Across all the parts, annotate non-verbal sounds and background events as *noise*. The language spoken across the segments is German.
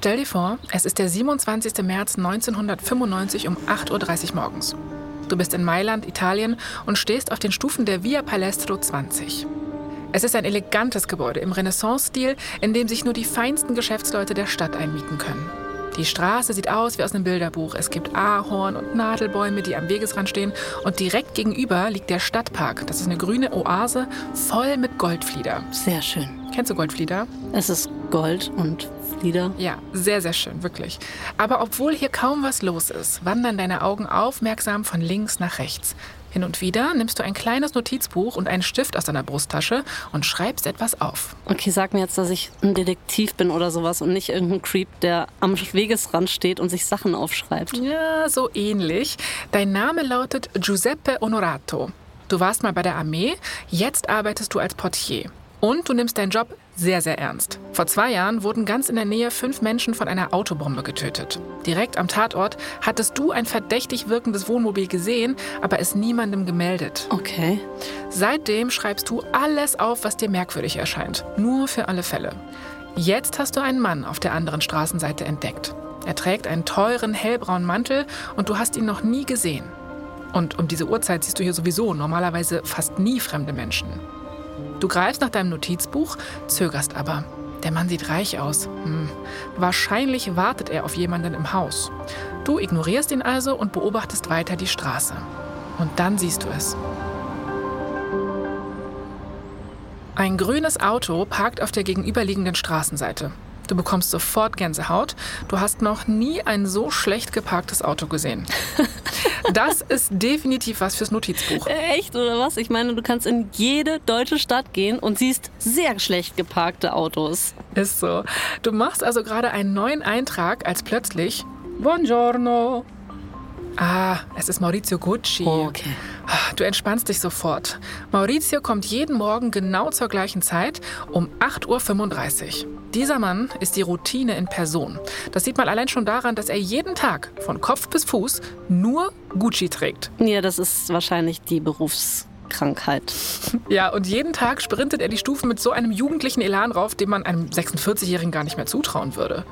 Stell dir vor, es ist der 27. März 1995 um 8.30 Uhr morgens. Du bist in Mailand, Italien und stehst auf den Stufen der Via Palestro 20. Es ist ein elegantes Gebäude im Renaissance-Stil, in dem sich nur die feinsten Geschäftsleute der Stadt einmieten können. Die Straße sieht aus wie aus einem Bilderbuch. Es gibt Ahorn und Nadelbäume, die am Wegesrand stehen. Und direkt gegenüber liegt der Stadtpark. Das ist eine grüne Oase voll mit Goldflieder. Sehr schön. Kennst du Goldflieder? Es ist Gold und Flieder. Ja, sehr, sehr schön, wirklich. Aber obwohl hier kaum was los ist, wandern deine Augen aufmerksam von links nach rechts. Hin und wieder nimmst du ein kleines Notizbuch und einen Stift aus deiner Brusttasche und schreibst etwas auf. Okay, sag mir jetzt, dass ich ein Detektiv bin oder sowas und nicht irgendein Creep, der am Wegesrand steht und sich Sachen aufschreibt. Ja, so ähnlich. Dein Name lautet Giuseppe Onorato. Du warst mal bei der Armee, jetzt arbeitest du als Portier. Und du nimmst deinen Job sehr, sehr ernst. Vor zwei Jahren wurden ganz in der Nähe fünf Menschen von einer Autobombe getötet. Direkt am Tatort hattest du ein verdächtig wirkendes Wohnmobil gesehen, aber es niemandem gemeldet. Okay. Seitdem schreibst du alles auf, was dir merkwürdig erscheint. Nur für alle Fälle. Jetzt hast du einen Mann auf der anderen Straßenseite entdeckt. Er trägt einen teuren hellbraunen Mantel und du hast ihn noch nie gesehen. Und um diese Uhrzeit siehst du hier sowieso normalerweise fast nie fremde Menschen. Du greifst nach deinem Notizbuch, zögerst aber. Der Mann sieht reich aus. Hm. Wahrscheinlich wartet er auf jemanden im Haus. Du ignorierst ihn also und beobachtest weiter die Straße. Und dann siehst du es. Ein grünes Auto parkt auf der gegenüberliegenden Straßenseite. Du bekommst sofort Gänsehaut. Du hast noch nie ein so schlecht geparktes Auto gesehen. *laughs* Das ist definitiv was fürs Notizbuch. Echt oder was? Ich meine, du kannst in jede deutsche Stadt gehen und siehst sehr schlecht geparkte Autos. Ist so. Du machst also gerade einen neuen Eintrag, als plötzlich Buongiorno. Ah, es ist Maurizio Gucci. Oh, okay. Ah, Du entspannst dich sofort. Maurizio kommt jeden Morgen genau zur gleichen Zeit um 8.35 Uhr. Dieser Mann ist die Routine in Person. Das sieht man allein schon daran, dass er jeden Tag von Kopf bis Fuß nur Gucci trägt. Ja, das ist wahrscheinlich die Berufskrankheit. *laughs* Ja, und jeden Tag sprintet er die Stufen mit so einem jugendlichen Elan rauf, dem man einem 46-Jährigen gar nicht mehr zutrauen würde.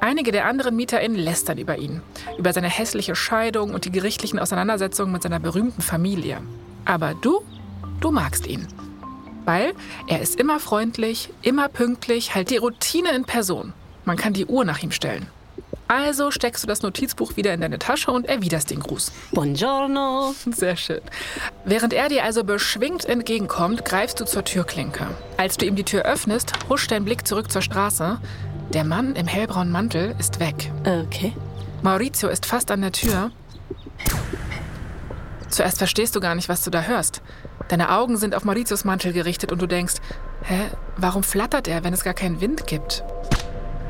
Einige der anderen MieterInnen lästern über ihn, über seine hässliche Scheidung und die gerichtlichen Auseinandersetzungen mit seiner berühmten Familie. Aber du, du magst ihn. Weil er ist immer freundlich, immer pünktlich, halt die Routine in Person. Man kann die Uhr nach ihm stellen. Also steckst du das Notizbuch wieder in deine Tasche und erwiderst den Gruß. Buongiorno. Sehr schön. Während er dir also beschwingt entgegenkommt, greifst du zur Türklinke. Als du ihm die Tür öffnest, huscht dein Blick zurück zur Straße. Der Mann im hellbraunen Mantel ist weg. Okay. Maurizio ist fast an der Tür. Zuerst verstehst du gar nicht, was du da hörst. Deine Augen sind auf Mauritius Mantel gerichtet und du denkst, hä, warum flattert er, wenn es gar keinen Wind gibt?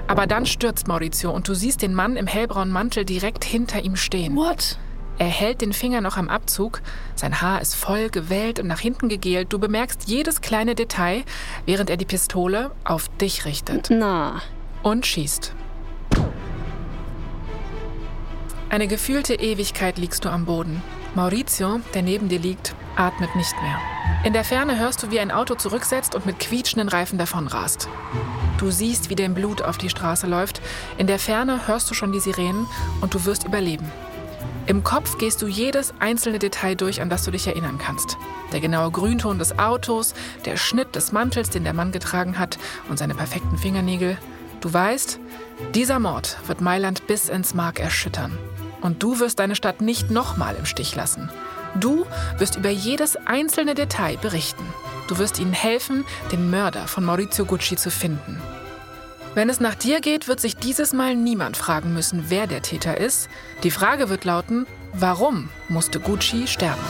Aber dann stürzt Maurizio und du siehst den Mann im hellbraunen Mantel direkt hinter ihm stehen. What? Er hält den Finger noch am Abzug, sein Haar ist voll gewellt und nach hinten gegelt. Du bemerkst jedes kleine Detail, während er die Pistole auf dich richtet Na, und schießt. Eine gefühlte Ewigkeit liegst du am Boden. Maurizio, der neben dir liegt, atmet nicht mehr. In der Ferne hörst du, wie ein Auto zurücksetzt und mit quietschenden Reifen davonrast. Du siehst, wie dem Blut auf die Straße läuft. In der Ferne hörst du schon die Sirenen und du wirst überleben. Im Kopf gehst du jedes einzelne Detail durch, an das du dich erinnern kannst. Der genaue Grünton des Autos, der Schnitt des Mantels, den der Mann getragen hat und seine perfekten Fingernägel. Du weißt, dieser Mord wird Mailand bis ins Mark erschüttern. Und du wirst deine Stadt nicht nochmal im Stich lassen. Du wirst über jedes einzelne Detail berichten. Du wirst ihnen helfen, den Mörder von Maurizio Gucci zu finden. Wenn es nach dir geht, wird sich dieses Mal niemand fragen müssen, wer der Täter ist. Die Frage wird lauten, warum musste Gucci sterben?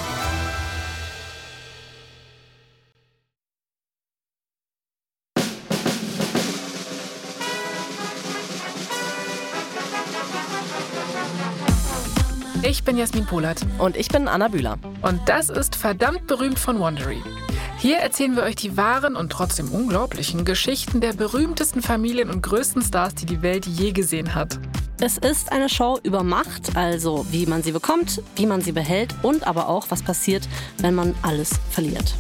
Bin Jasmin Polat und ich bin Anna Bühler. und das ist verdammt berühmt von Wondery. Hier erzählen wir euch die wahren und trotzdem unglaublichen Geschichten der berühmtesten Familien und größten Stars, die die Welt je gesehen hat. Es ist eine Show über Macht, also wie man sie bekommt, wie man sie behält und aber auch, was passiert, wenn man alles verliert.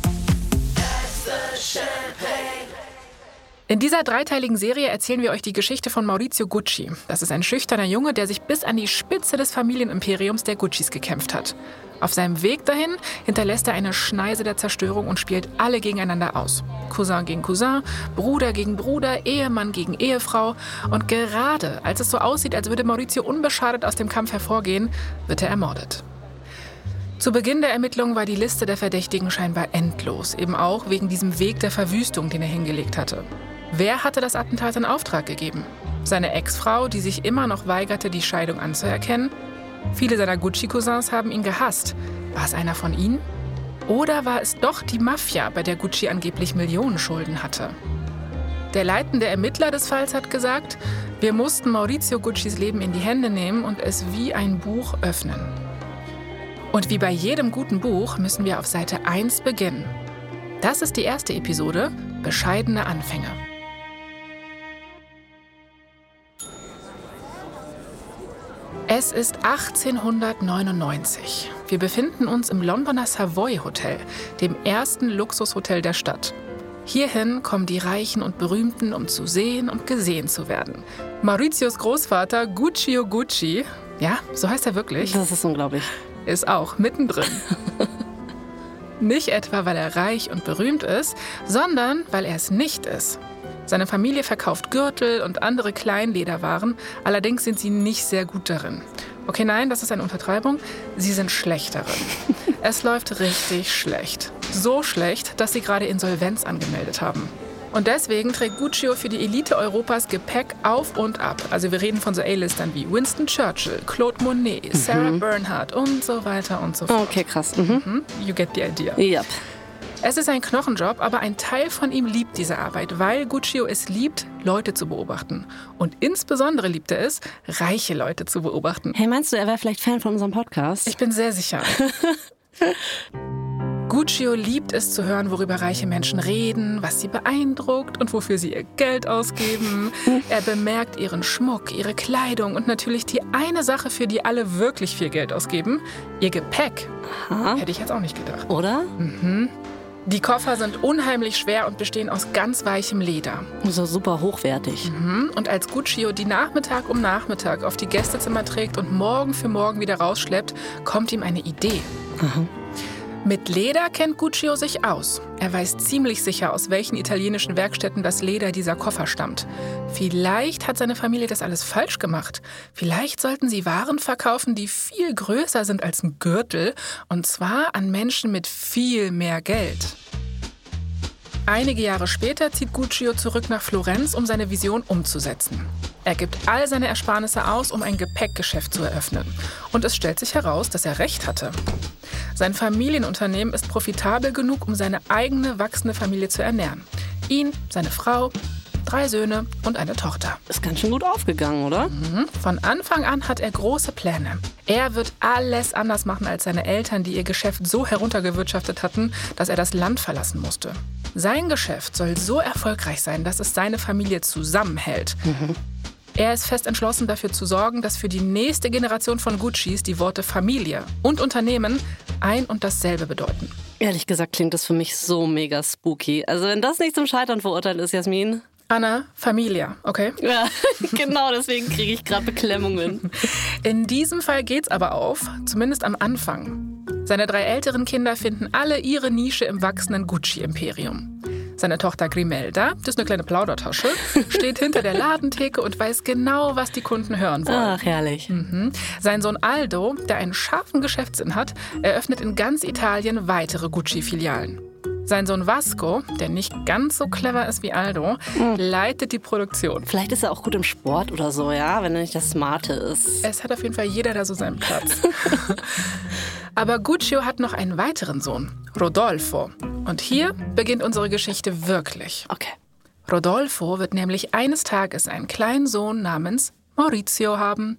In dieser dreiteiligen Serie erzählen wir euch die Geschichte von Maurizio Gucci. Das ist ein schüchterner Junge, der sich bis an die Spitze des Familienimperiums der Guccis gekämpft hat. Auf seinem Weg dahin hinterlässt er eine Schneise der Zerstörung und spielt alle gegeneinander aus. Cousin gegen Cousin, Bruder gegen Bruder, Ehemann gegen Ehefrau. Und gerade als es so aussieht, als würde Maurizio unbeschadet aus dem Kampf hervorgehen, wird er ermordet. Zu Beginn der Ermittlungen war die Liste der Verdächtigen scheinbar endlos, eben auch wegen diesem Weg der Verwüstung, den er hingelegt hatte. Wer hatte das Attentat in Auftrag gegeben? Seine Ex-Frau, die sich immer noch weigerte, die Scheidung anzuerkennen? Viele seiner Gucci-Cousins haben ihn gehasst. War es einer von ihnen? Oder war es doch die Mafia, bei der Gucci angeblich Millionen Schulden hatte? Der leitende Ermittler des Falls hat gesagt, wir mussten Maurizio Guccis Leben in die Hände nehmen und es wie ein Buch öffnen. Und wie bei jedem guten Buch müssen wir auf Seite 1 beginnen. Das ist die erste Episode, Bescheidene Anfänge. Es ist 1899. Wir befinden uns im Londoner Savoy Hotel, dem ersten Luxushotel der Stadt. Hierhin kommen die Reichen und Berühmten, um zu sehen und gesehen zu werden. Mauritius Großvater Guccio Gucci, ja, so heißt er wirklich. Das ist unglaublich ist auch mittendrin. *laughs* nicht etwa, weil er reich und berühmt ist, sondern weil er es nicht ist. Seine Familie verkauft Gürtel und andere Kleinlederwaren, allerdings sind sie nicht sehr gut darin. Okay, nein, das ist eine Untertreibung. Sie sind schlecht darin. *laughs* es läuft richtig schlecht. So schlecht, dass sie gerade Insolvenz angemeldet haben. Und deswegen trägt Guccio für die Elite Europas Gepäck auf und ab. Also wir reden von so A-Listern wie Winston Churchill, Claude Monet, Sarah mhm. Bernhardt und so weiter und so fort. Okay, krass. Mhm. Mhm. You get the idea. Yep. Es ist ein Knochenjob, aber ein Teil von ihm liebt diese Arbeit, weil Guccio es liebt, Leute zu beobachten. Und insbesondere liebt er es, reiche Leute zu beobachten. Hey, meinst du, er wäre vielleicht Fan von unserem Podcast? Ich bin sehr sicher. *laughs* Guccio liebt es zu hören, worüber reiche Menschen reden, was sie beeindruckt und wofür sie ihr Geld ausgeben. *laughs* Er bemerkt ihren Schmuck, ihre Kleidung und natürlich die eine Sache, für die alle wirklich viel Geld ausgeben, ihr Gepäck. Aha. Hätte ich jetzt auch nicht gedacht. Oder? Mhm. Die Koffer sind unheimlich schwer und bestehen aus ganz weichem Leder. So super hochwertig. Mhm. Und als Guccio die Nachmittag um Nachmittag auf die Gästezimmer trägt und morgen für morgen wieder rausschleppt, kommt ihm eine Idee. Aha. Mit Leder kennt Guccio sich aus. Er weiß ziemlich sicher, aus welchen italienischen Werkstätten das Leder dieser Koffer stammt. Vielleicht hat seine Familie das alles falsch gemacht. Vielleicht sollten sie Waren verkaufen, die viel größer sind als ein Gürtel, und zwar an Menschen mit viel mehr Geld. Einige Jahre später zieht Guccio zurück nach Florenz, um seine Vision umzusetzen. Er gibt all seine Ersparnisse aus, um ein Gepäckgeschäft zu eröffnen. Und es stellt sich heraus, dass er recht hatte. Sein Familienunternehmen ist profitabel genug, um seine eigene wachsende Familie zu ernähren. Ihn, seine Frau, drei Söhne und eine Tochter. Ist ganz schön gut aufgegangen, oder? Mhm. Von Anfang an hat er große Pläne. Er wird alles anders machen als seine Eltern, die ihr Geschäft so heruntergewirtschaftet hatten, dass er das Land verlassen musste. Sein Geschäft soll so erfolgreich sein, dass es seine Familie zusammenhält. Mhm. Er ist fest entschlossen, dafür zu sorgen, dass für die nächste Generation von Guccis die Worte Familie und Unternehmen ein und dasselbe bedeuten. Ehrlich gesagt klingt das für mich so mega spooky. Also wenn das nicht zum Scheitern verurteilt ist, Jasmin. Anna, Familia, okay? Ja, *laughs* genau, deswegen kriege ich gerade Beklemmungen. In diesem Fall geht's aber auf, zumindest am Anfang. Seine drei älteren Kinder finden alle ihre Nische im wachsenden Gucci-Imperium. Seine Tochter Grimelda, das ist eine kleine Plaudertasche, steht hinter der Ladentheke und weiß genau, was die Kunden hören wollen. Ach, herrlich. Mhm. Sein Sohn Aldo, der einen scharfen Geschäftssinn hat, eröffnet in ganz Italien weitere Gucci-Filialen. Sein Sohn Vasco, der nicht ganz so clever ist wie Aldo, mhm. leitet die Produktion. Vielleicht ist er auch gut im Sport oder so, ja, wenn er nicht das Smarte ist. Es hat auf jeden Fall jeder da so seinen Platz. *laughs* Aber Guccio hat noch einen weiteren Sohn, Rodolfo. Und hier beginnt unsere Geschichte wirklich. Okay. Rodolfo wird nämlich eines Tages einen kleinen Sohn namens Maurizio haben.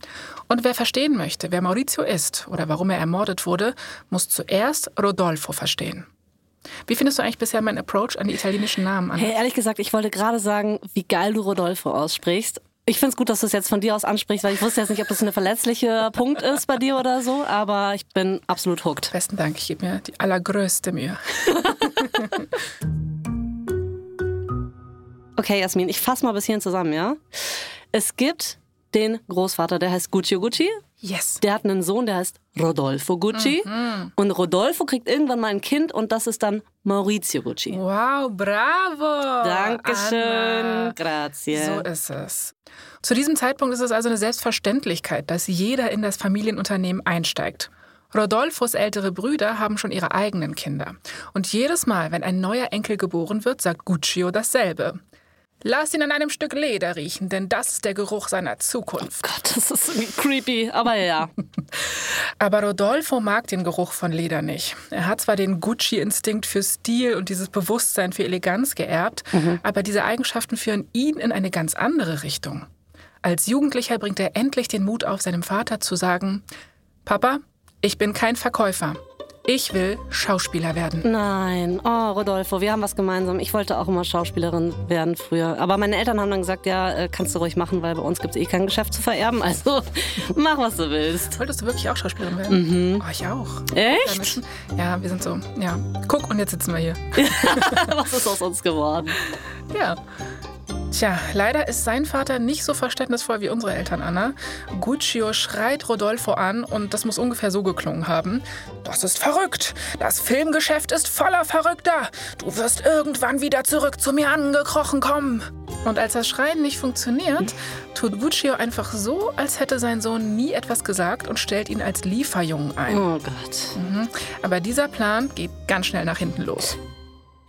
Und wer verstehen möchte, wer Maurizio ist oder warum er ermordet wurde, muss zuerst Rodolfo verstehen. Wie findest du eigentlich bisher meinen Approach an die italienischen Namen an? Hey, ehrlich gesagt, ich wollte gerade sagen, wie geil du Rodolfo aussprichst. Ich finde es gut, dass du es jetzt von dir aus ansprichst, weil ich wusste jetzt nicht, ob das ein verletzlicher *laughs* Punkt ist bei dir oder so, aber ich bin absolut hooked. Besten Dank, ich gebe mir die allergrößte Mühe. *laughs* Okay, Jasmin, ich fasse mal bis hierhin zusammen, ja? Es gibt den Großvater, der heißt Gucci Gucci. Yes. Der hat einen Sohn, der heißt Rodolfo Gucci. Mhm. Und Rodolfo kriegt irgendwann mal ein Kind und das ist dann Maurizio Gucci. Wow, bravo. Dankeschön. Anna. Grazie. So ist es. Zu diesem Zeitpunkt ist es also eine Selbstverständlichkeit, dass jeder in das Familienunternehmen einsteigt. Rodolfos ältere Brüder haben schon ihre eigenen Kinder. Und jedes Mal, wenn ein neuer Enkel geboren wird, sagt Guccio dasselbe. Lass ihn an einem Stück Leder riechen, denn das ist der Geruch seiner Zukunft. Gott, das ist irgendwie creepy, aber ja. *laughs* Aber Rodolfo mag den Geruch von Leder nicht. Er hat zwar den Gucci-Instinkt für Stil und dieses Bewusstsein für Eleganz geerbt, aber diese Eigenschaften führen ihn in eine ganz andere Richtung. Als Jugendlicher bringt er endlich den Mut auf, seinem Vater zu sagen, Papa, ich bin kein Verkäufer. Ich will Schauspieler werden. Nein, oh Rodolfo, wir haben was gemeinsam. Ich wollte auch immer Schauspielerin werden früher. Aber meine Eltern haben dann gesagt, ja, äh, kannst du ruhig machen, weil bei uns gibt es eh kein Geschäft zu vererben. Also *laughs* mach, was du willst. Wolltest du wirklich auch Schauspielerin werden? Oh, ich auch. Echt? Ja, wir sind so, ja. Guck, und jetzt sitzen wir hier. *laughs* was ist aus uns geworden? Ja. Tja, leider ist sein Vater nicht so verständnisvoll wie unsere Eltern, Anna. Guccio schreit Rodolfo an und das muss ungefähr so geklungen haben. Das ist verrückt. Das Filmgeschäft ist voller Verrückter. Du wirst irgendwann wieder zurück zu mir angekrochen kommen. Und als das Schreien nicht funktioniert, tut Guccio einfach so, als hätte sein Sohn nie etwas gesagt und stellt ihn als Lieferjungen ein. Oh Gott. Mhm. Aber dieser Plan geht ganz schnell nach hinten los.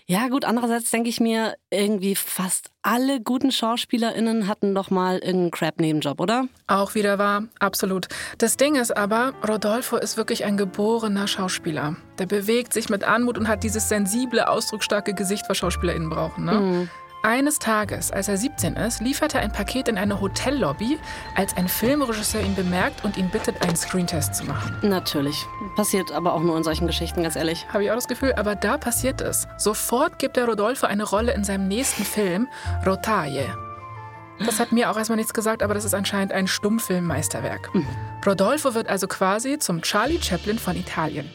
Ja, gut, andererseits denke ich mir, irgendwie fast alle guten SchauspielerInnen hatten doch mal irgendeinen Crap-Nebenjob, oder? Auch wieder wahr, absolut. Das Ding ist aber, Rodolfo ist wirklich ein geborener Schauspieler. Der bewegt sich mit Anmut und hat dieses sensible, ausdrucksstarke Gesicht, was SchauspielerInnen brauchen. Ne? Eines Tages, als er 17 ist, liefert er ein Paket in eine Hotellobby, als ein Filmregisseur ihn bemerkt und ihn bittet, einen Screentest zu machen. Natürlich. Passiert aber auch nur in solchen Geschichten, ganz ehrlich. Habe ich auch das Gefühl, aber da passiert es. Sofort gibt er Rodolfo eine Rolle in seinem nächsten Film, Rotaille. Das hat mir auch erstmal nichts gesagt, aber das ist anscheinend ein Stummfilmmeisterwerk. Rodolfo wird also quasi zum Charlie Chaplin von Italien.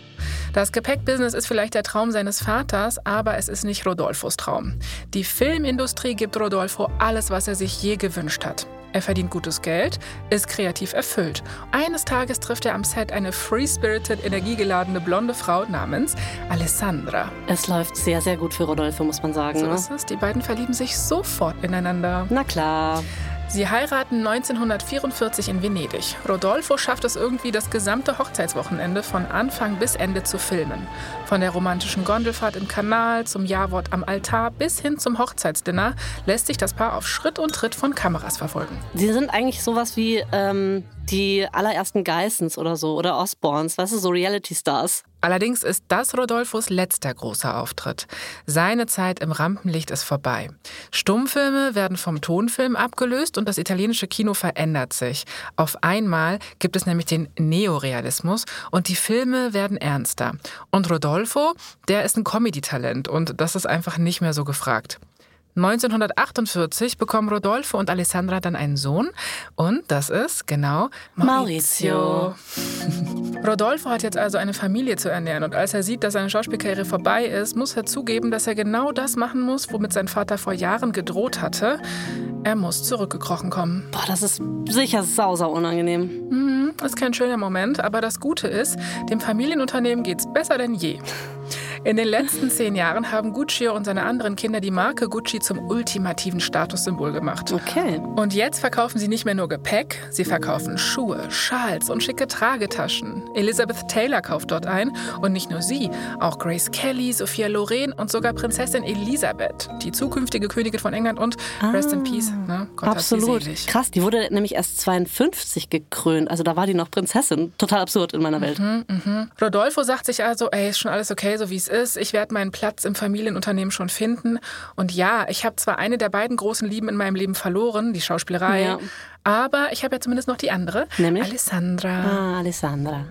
Das Gepäckbusiness ist vielleicht der Traum seines Vaters, aber es ist nicht Rodolfos Traum. Die Filmindustrie gibt Rodolfo alles, was er sich je gewünscht hat. Er verdient gutes Geld, ist kreativ erfüllt. Eines Tages trifft er am Set eine free-spirited, energiegeladene blonde Frau namens Alessandra. Es läuft sehr, sehr gut für Rodolfo, muss man sagen. So Ne? ist es. Die beiden verlieben sich sofort ineinander. Na klar. Sie heiraten 1944 in Venedig. Rodolfo schafft es irgendwie, das gesamte Hochzeitswochenende von Anfang bis Ende zu filmen. Von der romantischen Gondelfahrt im Kanal zum Jawort am Altar bis hin zum Hochzeitsdinner lässt sich das Paar auf Schritt und Tritt von Kameras verfolgen. Sie sind eigentlich sowas wie ähm, die allerersten Geissens oder so oder Osborns, weißt du, so Reality-Stars. Allerdings ist das Rodolfos letzter großer Auftritt. Seine Zeit im Rampenlicht ist vorbei. Stummfilme werden vom Tonfilm abgelöst und das italienische Kino verändert sich. Auf einmal gibt es nämlich den Neorealismus und die Filme werden ernster. Und Rodolfo, der ist ein Comedy-Talent und das ist einfach nicht mehr so gefragt. 1948 bekommen Rodolfo und Alessandra dann einen Sohn und das ist genau Maurizio. *laughs* Rodolfo hat jetzt also eine Familie zu ernähren und als er sieht, dass seine Schauspielkarriere vorbei ist, muss er zugeben, dass er genau das machen muss, womit sein Vater vor Jahren gedroht hatte. Er muss zurückgekrochen kommen. Boah, das ist sicher sau, sau unangenehm. Mhm, ist kein schöner Moment, aber das Gute ist, dem Familienunternehmen geht's besser denn je. In den letzten zehn Jahren haben Gucci und seine anderen Kinder die Marke Gucci zum ultimativen Statussymbol gemacht. Okay. Und jetzt verkaufen sie nicht mehr nur Gepäck, sie verkaufen Schuhe, Schals und schicke Tragetaschen. Elizabeth Taylor kauft dort ein und nicht nur sie, auch Grace Kelly, Sophia Loren und sogar Prinzessin Elisabeth, die zukünftige Königin von England und Rest in Peace. Ne? Gott Absolut. Krass, die wurde nämlich erst 52 gekrönt. Also da war die noch Prinzessin. Total absurd in meiner Welt. Rodolfo sagt sich also, ey, ist schon alles okay, so wie es ist. Ich werde meinen Platz im Familienunternehmen schon finden. Und ja, ich habe zwar eine der beiden großen Lieben in meinem Leben verloren, die Schauspielerei, Ja. aber ich habe ja zumindest noch die andere, Nämlich? Alessandra. Ah, Alessandra.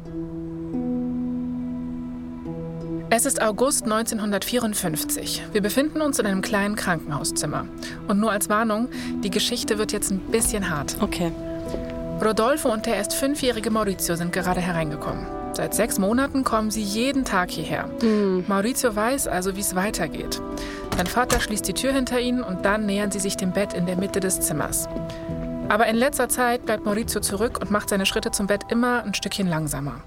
Es ist August 1954. Wir befinden uns in einem kleinen Krankenhauszimmer. Und nur als Warnung, die Geschichte wird jetzt ein bisschen hart. Okay. Rodolfo und der erst fünfjährige Maurizio sind gerade hereingekommen. Seit sechs Monaten kommen sie jeden Tag hierher. Maurizio weiß also, wie es weitergeht. Sein Vater schließt die Tür hinter ihnen und dann nähern sie sich dem Bett in der Mitte des Zimmers. Aber in letzter Zeit bleibt Maurizio zurück und macht seine Schritte zum Bett immer ein Stückchen langsamer.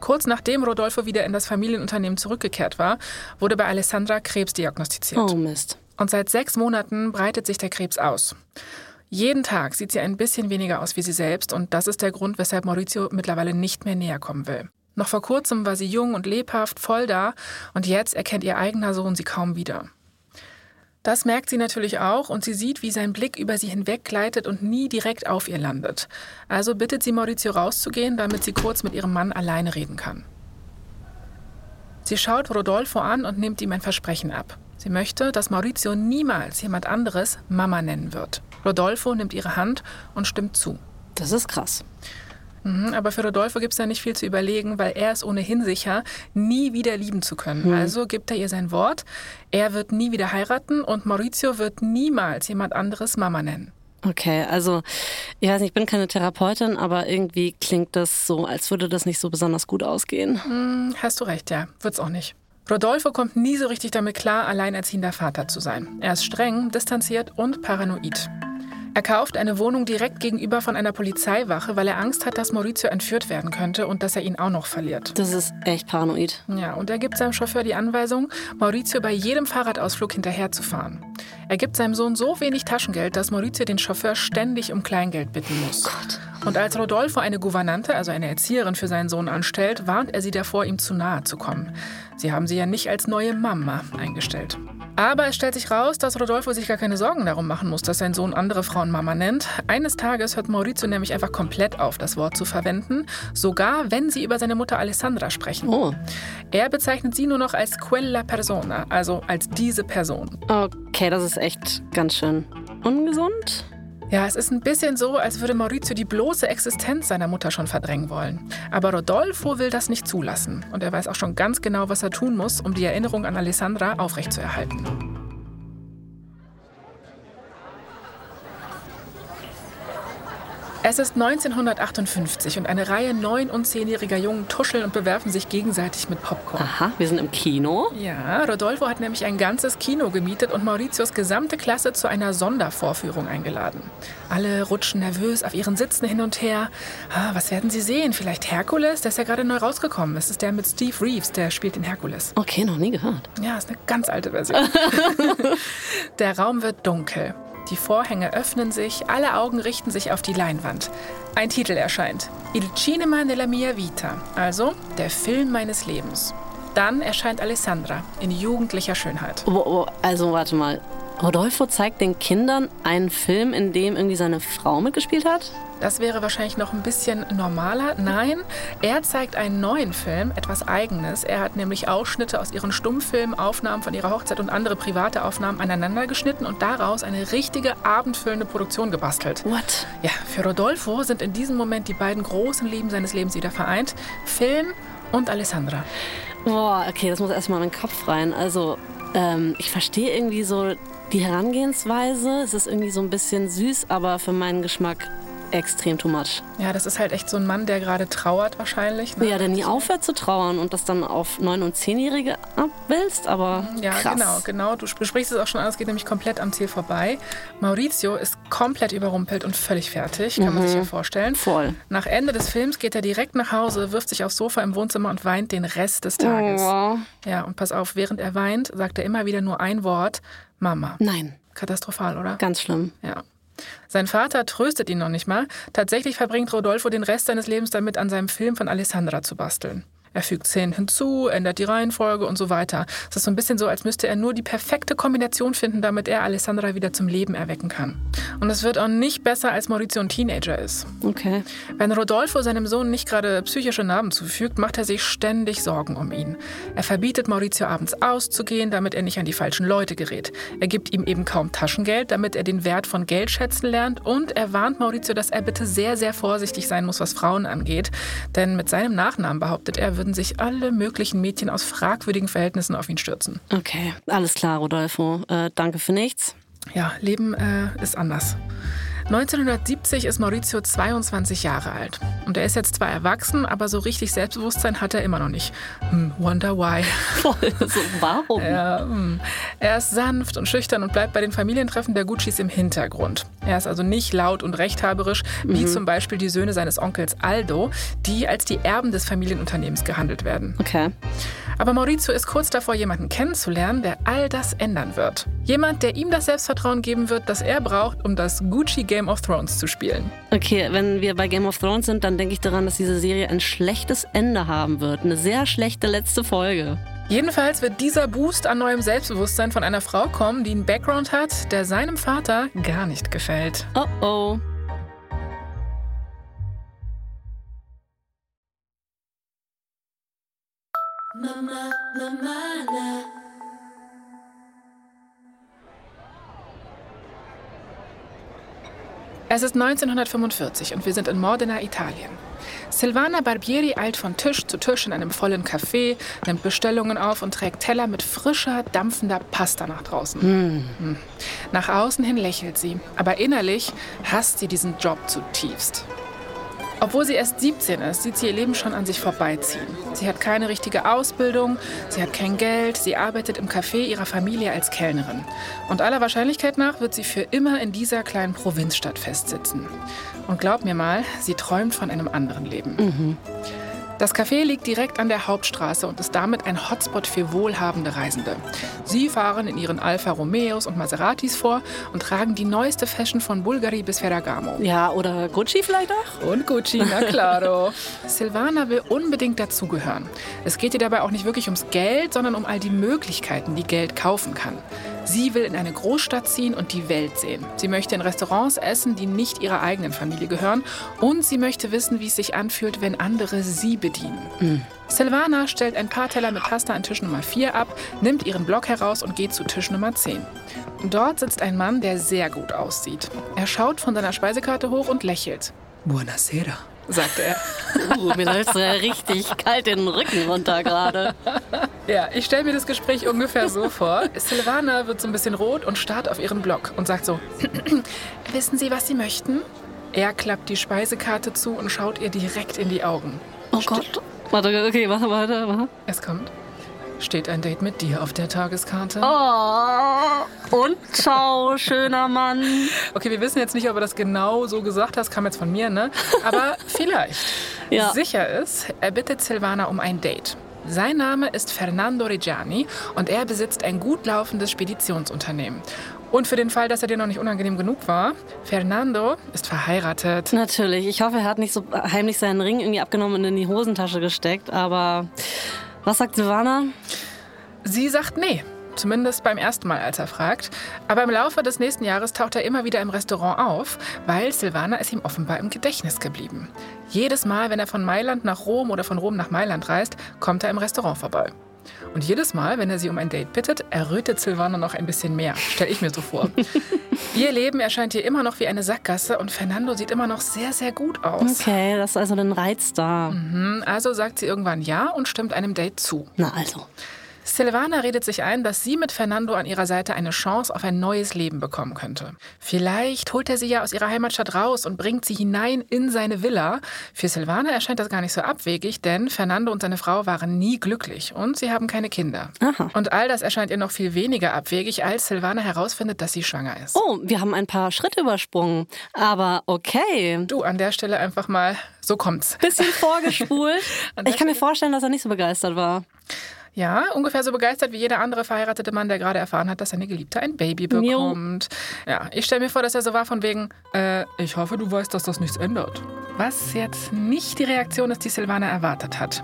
Kurz nachdem Rodolfo wieder in das Familienunternehmen zurückgekehrt war, wurde bei Alessandra Krebs diagnostiziert. Oh Mist. Und seit sechs Monaten breitet sich der Krebs aus. Jeden Tag sieht sie ein bisschen weniger aus wie sie selbst und das ist der Grund, weshalb Maurizio mittlerweile nicht mehr näher kommen will. Noch vor kurzem war sie jung und lebhaft, voll da und jetzt erkennt ihr eigener Sohn sie kaum wieder. Das merkt sie natürlich auch und sie sieht, wie sein Blick über sie hinweggleitet und nie direkt auf ihr landet. Also bittet sie Maurizio rauszugehen, damit sie kurz mit ihrem Mann alleine reden kann. Sie schaut Rodolfo an und nimmt ihm ein Versprechen ab. Sie möchte, dass Maurizio niemals jemand anderes Mama nennen wird. Rodolfo nimmt ihre Hand und stimmt zu. Das ist krass. Mhm, aber für Rodolfo gibt es ja nicht viel zu überlegen, weil er ist ohnehin sicher, nie wieder lieben zu können. Mhm. Also gibt er ihr sein Wort. Er wird nie wieder heiraten und Maurizio wird niemals jemand anderes Mama nennen. Okay, also ich weiß nicht, ich bin keine Therapeutin, aber irgendwie klingt das so, als würde das nicht so besonders gut ausgehen. Hm, hast du recht, ja, wird's auch nicht. Rodolfo kommt nie so richtig damit klar, alleinerziehender Vater zu sein. Er ist streng, distanziert und paranoid. Er kauft eine Wohnung direkt gegenüber von einer Polizeiwache, weil er Angst hat, dass Maurizio entführt werden könnte und dass er ihn auch noch verliert. Das ist echt paranoid. Ja, und er gibt seinem Chauffeur die Anweisung, Maurizio bei jedem Fahrradausflug hinterherzufahren. Er gibt seinem Sohn so wenig Taschengeld, dass Maurizio den Chauffeur ständig um Kleingeld bitten muss. Gott. Und als Rodolfo eine Gouvernante, also eine Erzieherin für seinen Sohn anstellt, warnt er sie davor, ihm zu nahe zu kommen. Sie haben sie ja nicht als neue Mama eingestellt. Aber es stellt sich raus, dass Rodolfo sich gar keine Sorgen darum machen muss, dass sein Sohn andere Frauen Mama nennt. Eines Tages hört Maurizio nämlich einfach komplett auf, das Wort zu verwenden, sogar wenn sie über seine Mutter Alessandra sprechen. Oh. Er bezeichnet sie nur noch als quella persona, also als diese Person. Okay, das ist echt ganz schön ungesund. Ja, es ist ein bisschen so, als würde Maurizio die bloße Existenz seiner Mutter schon verdrängen wollen. Aber Rodolfo will das nicht zulassen. Und er weiß auch schon ganz genau, was er tun muss, um die Erinnerung an Alessandra aufrechtzuerhalten. Es ist 1958 und eine Reihe neun- und zehnjähriger Jungen tuscheln und bewerfen sich gegenseitig mit Popcorn. Aha, wir sind im Kino. Ja, Rodolfo hat nämlich ein ganzes Kino gemietet und Mauritius gesamte Klasse zu einer Sondervorführung eingeladen. Alle rutschen nervös auf ihren Sitzen hin und her. Ah, was werden sie sehen? Vielleicht Herkules? Der ist ja gerade neu rausgekommen. Das ist der mit Steve Reeves, der spielt den Herkules. Okay, noch nie gehört. Ja, ist eine ganz alte Version. *laughs* der Raum wird dunkel. Die Vorhänge öffnen sich, alle Augen richten sich auf die Leinwand. Ein Titel erscheint. Il cinema nella mia vita, also der Film meines Lebens. Dann erscheint Alessandra in jugendlicher Schönheit. Oh, oh, also warte mal. Rodolfo zeigt den Kindern einen Film, in dem irgendwie seine Frau mitgespielt hat? Das wäre wahrscheinlich noch ein bisschen normaler. Nein, er zeigt einen neuen Film, etwas Eigenes. Er hat nämlich Ausschnitte aus ihren Stummfilmen, Aufnahmen von ihrer Hochzeit und andere private Aufnahmen aneinander geschnitten und daraus eine richtige abendfüllende Produktion gebastelt. What? Ja, für Rodolfo sind in diesem Moment die beiden großen Lieben seines Lebens wieder vereint. Film und Alessandra. Boah, okay, das muss erstmal in den Kopf rein. Also, ähm, ich verstehe irgendwie so die Herangehensweise. Es ist irgendwie so ein bisschen süß, aber für meinen Geschmack extrem too much. Ja, das ist halt echt so ein Mann, der gerade trauert wahrscheinlich. Ne? Ja, der nie aufhört zu trauern und das dann auf 9- und 10-Jährige abwälzt, aber Ja, krass. genau, genau. Du besprichst es auch schon an, es geht nämlich komplett am Ziel vorbei. Maurizio ist komplett überrumpelt und völlig fertig, kann man sich ja vorstellen. Voll. Nach Ende des Films geht er direkt nach Hause, wirft sich aufs Sofa im Wohnzimmer und weint den Rest des Tages. Oh. Ja, und pass auf, während er weint, sagt er immer wieder nur ein Wort, Mama. Nein, Katastrophal, oder? ganz schlimm. Ja. Sein Vater tröstet ihn noch nicht mal. Tatsächlich verbringt Rodolfo den Rest seines Lebens damit, an seinem Film von Alessandra zu basteln. Er fügt Szenen hinzu, ändert die Reihenfolge und so weiter. Es ist so ein bisschen so, als müsste er nur die perfekte Kombination finden, damit er Alessandra wieder zum Leben erwecken kann. Und es wird auch nicht besser, als Maurizio ein Teenager ist. Okay. Wenn Rodolfo seinem Sohn nicht gerade psychische Narben zufügt, macht er sich ständig Sorgen um ihn. Er verbietet Maurizio abends auszugehen, damit er nicht an die falschen Leute gerät. Er gibt ihm eben kaum Taschengeld, damit er den Wert von Geld schätzen lernt. Und er warnt Maurizio, dass er bitte sehr, sehr vorsichtig sein muss, was Frauen angeht. Denn mit seinem Nachnamen behauptet er, würden sich alle möglichen Mädchen aus fragwürdigen Verhältnissen auf ihn stürzen. Okay, alles klar, Rodolfo. Äh, danke für nichts. Ja, Leben äh, ist anders. 1970 ist Maurizio 22 Jahre alt. Und er ist jetzt zwar erwachsen, aber so richtig Selbstbewusstsein hat er immer noch nicht. Hm, wonder why. Voll, *laughs* so, warum? Ja, hm. Er ist sanft und schüchtern und bleibt bei den Familientreffen der Guccis im Hintergrund. Er ist also nicht laut und rechthaberisch, wie mhm. zum Beispiel die Söhne seines Onkels Aldo, die als die Erben des Familienunternehmens gehandelt werden. Okay. Aber Maurizio ist kurz davor, jemanden kennenzulernen, der all das ändern wird. Jemand, der ihm das Selbstvertrauen geben wird, das er braucht, um das Gucci Game of Thrones zu spielen. Okay, wenn wir bei Game of Thrones sind, dann denke ich daran, dass diese Serie ein schlechtes Ende haben wird. Eine sehr schlechte letzte Folge. Jedenfalls wird dieser Boost an neuem Selbstbewusstsein von einer Frau kommen, die einen Background hat, der seinem Vater gar nicht gefällt. Oh oh. Mama, Mama, Es ist 1945 und wir sind in Modena, Italien. Silvana Barbieri eilt von Tisch zu Tisch in einem vollen Café, nimmt Bestellungen auf und trägt Teller mit frischer, dampfender Pasta nach draußen. Mm. Nach außen hin lächelt sie, aber innerlich hasst sie diesen Job zutiefst. Obwohl sie erst 17 ist, sieht sie ihr Leben schon an sich vorbeiziehen. Sie hat keine richtige Ausbildung, sie hat kein Geld, sie arbeitet im Café ihrer Familie als Kellnerin. Und aller Wahrscheinlichkeit nach wird sie für immer in dieser kleinen Provinzstadt festsitzen. Und glaub mir mal, sie träumt von einem anderen Leben. Mhm. Das Café liegt direkt an der Hauptstraße und ist damit ein Hotspot für wohlhabende Reisende. Sie fahren in ihren Alfa Romeos und Maseratis vor und tragen die neueste Fashion von Bulgari bis Ferragamo. Ja, oder Gucci vielleicht auch? Und Gucci, na claro. *laughs* Silvana will unbedingt dazugehören. Es geht ihr dabei auch nicht wirklich ums Geld, sondern um all die Möglichkeiten, die Geld kaufen kann. Sie will in eine Großstadt ziehen und die Welt sehen. Sie möchte in Restaurants essen, die nicht ihrer eigenen Familie gehören. Und sie möchte wissen, wie es sich anfühlt, wenn andere sie bedienen. Mhm. Silvana stellt ein paar Teller mit Pasta an Tisch Nummer 4 ab, nimmt ihren Block heraus und geht zu Tisch Nummer 10. Dort sitzt ein Mann, der sehr gut aussieht. Er schaut von seiner Speisekarte hoch und lächelt. Buonasera sagte er. Uh, mir läuft ja richtig kalt den Rücken runter gerade. Ja, ich stelle mir das Gespräch ungefähr so vor. Silvana wird so ein bisschen rot und starrt auf ihren Block und sagt so: *clears throat* Wissen Sie, was Sie möchten? Er klappt die Speisekarte zu und schaut ihr direkt in die Augen. Oh Gott. Warte, okay, warte, warte, warte. Es kommt. Steht ein Date mit dir auf der Tageskarte? Oh, und ciao, schöner Mann. Okay, wir wissen jetzt nicht, ob er das genau so gesagt hat. Das kam jetzt von mir, ne? Aber *laughs* vielleicht. ja. Sicher ist, er bittet Silvana um ein Date. Sein Name ist Fernando Reggiani und er besitzt ein gut laufendes Speditionsunternehmen. Und für den Fall, dass er dir noch nicht unangenehm genug war, Fernando ist verheiratet. Natürlich. Ich hoffe, er hat nicht so heimlich seinen Ring irgendwie abgenommen und in die Hosentasche gesteckt, aber was sagt Silvana? Sie sagt nee. Zumindest beim ersten Mal, als er fragt. Aber im Laufe des nächsten Jahres taucht er immer wieder im Restaurant auf, weil Silvana ist ihm offenbar im Gedächtnis geblieben. Jedes Mal, wenn er von Mailand nach Rom oder von Rom nach Mailand reist, kommt er im Restaurant vorbei. Und jedes Mal, wenn er sie um ein Date bittet, errötet Silvana noch ein bisschen mehr. Stell ich mir so vor. *laughs* Ihr Leben erscheint hier immer noch wie eine Sackgasse und Fernando sieht immer noch sehr, sehr gut aus. Okay, das ist also ein Reiz da. Mhm, also sagt sie irgendwann ja und stimmt einem Date zu. Na also. Silvana redet sich ein, dass sie mit Fernando an ihrer Seite eine Chance auf ein neues Leben bekommen könnte. Vielleicht holt er sie ja aus ihrer Heimatstadt raus und bringt sie hinein in seine Villa. Für Silvana erscheint das gar nicht so abwegig, denn Fernando und seine Frau waren nie glücklich und sie haben keine Kinder. Aha. Und all das erscheint ihr noch viel weniger abwegig, als Silvana herausfindet, dass sie schwanger ist. Oh, wir haben ein paar Schritte übersprungen. Aber okay. Du, an der Stelle einfach mal, so kommt's. Bisschen *laughs* vorgespult. ich kann mir vorstellen, dass er nicht so begeistert war. Ja, ungefähr so begeistert wie jeder andere verheiratete Mann, der gerade erfahren hat, dass seine Geliebte ein Baby bekommt. Jo. Ja, ich stelle mir vor, dass er so war von wegen, äh, ich hoffe, du weißt, dass das nichts ändert. Was jetzt nicht die Reaktion ist, die Silvana erwartet hat.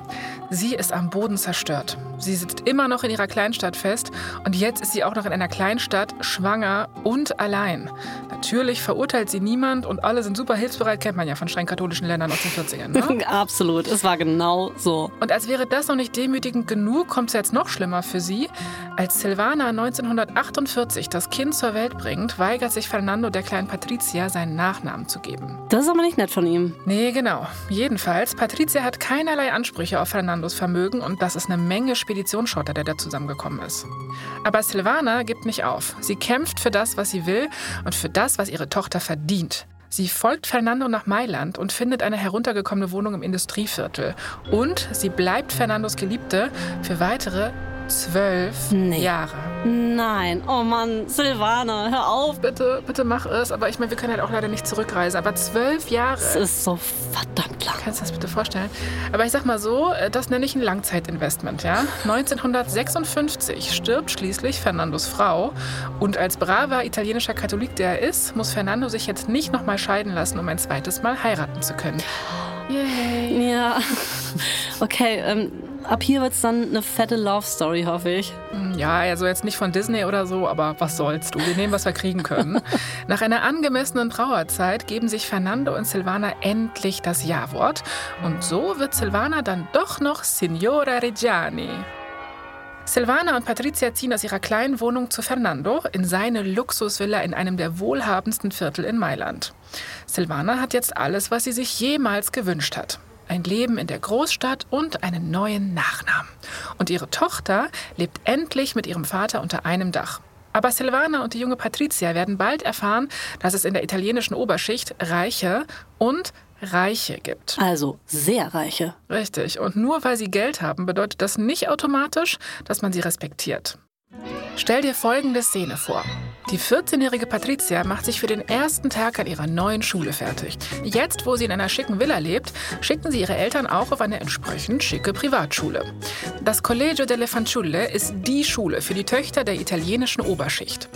Sie ist am Boden zerstört. Sie sitzt immer noch in ihrer Kleinstadt fest und jetzt ist sie auch noch in einer Kleinstadt schwanger und allein. Natürlich verurteilt sie niemand und alle sind super hilfsbereit, kennt man ja von streng katholischen Ländern aus den 40ern. Ne? *laughs* Absolut, es war genau so. Und als wäre das noch nicht demütigend genug, kommt es jetzt noch schlimmer für sie. Als Silvana 1948 das Kind zur Welt bringt, weigert sich Fernando der kleinen Patricia seinen Nachnamen zu geben. Das ist aber nicht nett von ihm. Nee, genau. Jedenfalls, Patricia hat keinerlei Ansprüche auf Fernandos Vermögen und das ist eine Menge Speditionsschotter, der da zusammengekommen ist. Aber Silvana gibt nicht auf. Sie kämpft für das, was sie will und für das, was ihre Tochter verdient. Sie folgt Fernando nach Mailand und findet eine heruntergekommene Wohnung im Industrieviertel. Und sie bleibt Fernandos Geliebte für weitere zwölf Nee. Jahre. Nein, oh Mann, Silvana, hör auf. Bitte, bitte mach es. Aber ich meine, wir können halt auch leider nicht zurückreisen. Aber zwölf Jahre. Es ist so verdammt lang. Kannst du das bitte vorstellen? Aber ich sag mal so, äh, das nenne ich ein Langzeitinvestment, ja? 1956 stirbt schließlich Fernandos Frau und als braver italienischer Katholik, der er ist, muss Fernando sich jetzt nicht nochmal scheiden lassen, um ein zweites Mal heiraten zu können. Yay. Ja, okay, ähm, ab hier wird's dann eine fette Love Story, hoffe ich. Ja, also jetzt nicht von Disney oder so, aber was soll's du? Wir nehmen, was wir kriegen können. *laughs* Nach einer angemessenen Trauerzeit geben sich Fernando und Silvana endlich das Ja-Wort. Und so wird Silvana dann doch noch Signora Reggiani. Silvana und Patricia ziehen aus ihrer kleinen Wohnung zu Fernando in seine Luxusvilla in einem der wohlhabendsten Viertel in Mailand. Silvana hat jetzt alles, was sie sich jemals gewünscht hat. Ein Leben in der Großstadt und einen neuen Nachnamen. Und ihre Tochter lebt endlich mit ihrem Vater unter einem Dach. Aber Silvana und die junge Patricia werden bald erfahren, dass es in der italienischen Oberschicht Reiche und Reiche gibt. Also, sehr reiche. Richtig. Und nur weil sie Geld haben, bedeutet das nicht automatisch, dass man sie respektiert. Stell dir folgende Szene vor. Die 14-jährige Patricia macht sich für den ersten Tag an ihrer neuen Schule fertig. Jetzt, wo sie in einer schicken Villa lebt, schicken sie ihre Eltern auch auf eine entsprechend schicke Privatschule. Das Collegio delle Fanciulle ist die Schule für die Töchter der italienischen Oberschicht.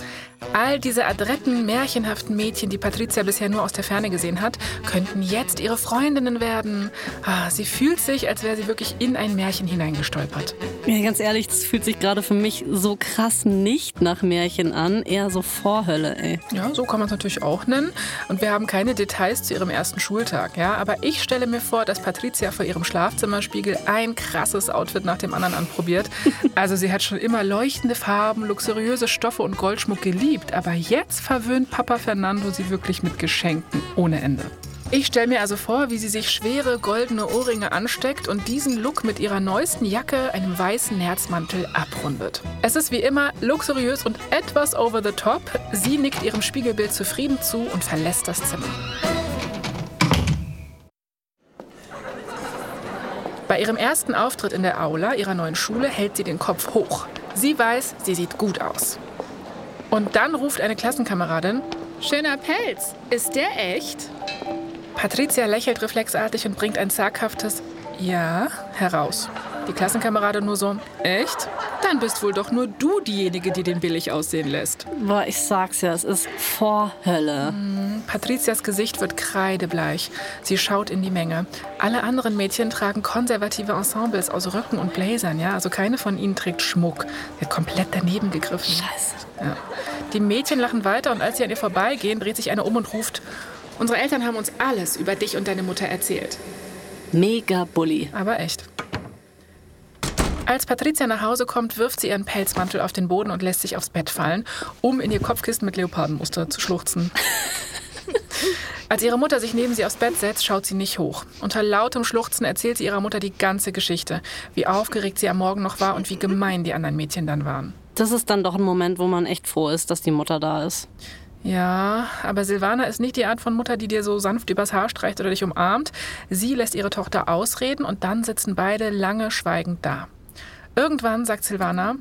All diese adretten, märchenhaften Mädchen, die Patricia bisher nur aus der Ferne gesehen hat, könnten jetzt ihre Freundinnen werden. Ah, sie fühlt sich, als wäre sie wirklich in ein Märchen hineingestolpert. Ja, ganz ehrlich, das fühlt sich gerade für mich so krass nicht nach Märchen an, eher so Vorhölle, ey. Ja, so kann man es natürlich auch nennen. Und wir haben keine Details zu ihrem ersten Schultag. Ja? Aber ich stelle mir vor, dass Patricia vor ihrem Schlafzimmerspiegel ein krasses Outfit nach dem anderen anprobiert. *laughs* Also sie hat schon immer leuchtende Farben, luxuriöse Stoffe und Goldschmuck geliebt. Aber jetzt verwöhnt Papa Fernando sie wirklich mit Geschenken ohne Ende. Ich stelle mir also vor, wie sie sich schwere goldene Ohrringe ansteckt und diesen Look mit ihrer neuesten Jacke, einem weißen Nerzmantel, abrundet. Es ist wie immer luxuriös und etwas over the top. Sie nickt ihrem Spiegelbild zufrieden zu und verlässt das Zimmer. Bei ihrem ersten Auftritt in der Aula ihrer neuen Schule hält sie den Kopf hoch. Sie weiß, sie sieht gut aus. Und dann ruft eine Klassenkameradin: Schöner Pelz, ist der echt? Patricia lächelt reflexartig und bringt ein zaghaftes Ja heraus. Die Klassenkameradin nur so: Echt? Dann bist wohl doch nur du diejenige, die den billig aussehen lässt. Boah, ich sag's ja, es ist Vorhölle. Patricias Gesicht wird kreidebleich. Sie schaut in die Menge. Alle anderen Mädchen tragen konservative Ensembles aus Röcken und Blazern, ja? Also keine von ihnen trägt Schmuck. Sie hat komplett daneben gegriffen. Scheiße. Ja. Die Mädchen lachen weiter und als sie an ihr vorbeigehen, dreht sich eine um und ruft: Unsere Eltern haben uns alles über dich und deine Mutter erzählt. Mega Bully. Aber echt. Als Patricia nach Hause kommt, wirft sie ihren Pelzmantel auf den Boden und lässt sich aufs Bett fallen, um in ihr Kopfkissen mit Leopardenmuster zu schluchzen. *laughs* Als ihre Mutter sich neben sie aufs Bett setzt, schaut sie nicht hoch. Unter lautem Schluchzen erzählt sie ihrer Mutter die ganze Geschichte, wie aufgeregt sie am Morgen noch war und wie gemein die anderen Mädchen dann waren. Das ist dann doch ein Moment, wo man echt froh ist, dass die Mutter da ist. Ja, aber Silvana ist nicht die Art von Mutter, die dir so sanft übers Haar streicht oder dich umarmt. Sie lässt ihre Tochter ausreden und dann sitzen beide lange schweigend da. Irgendwann sagt Silvana,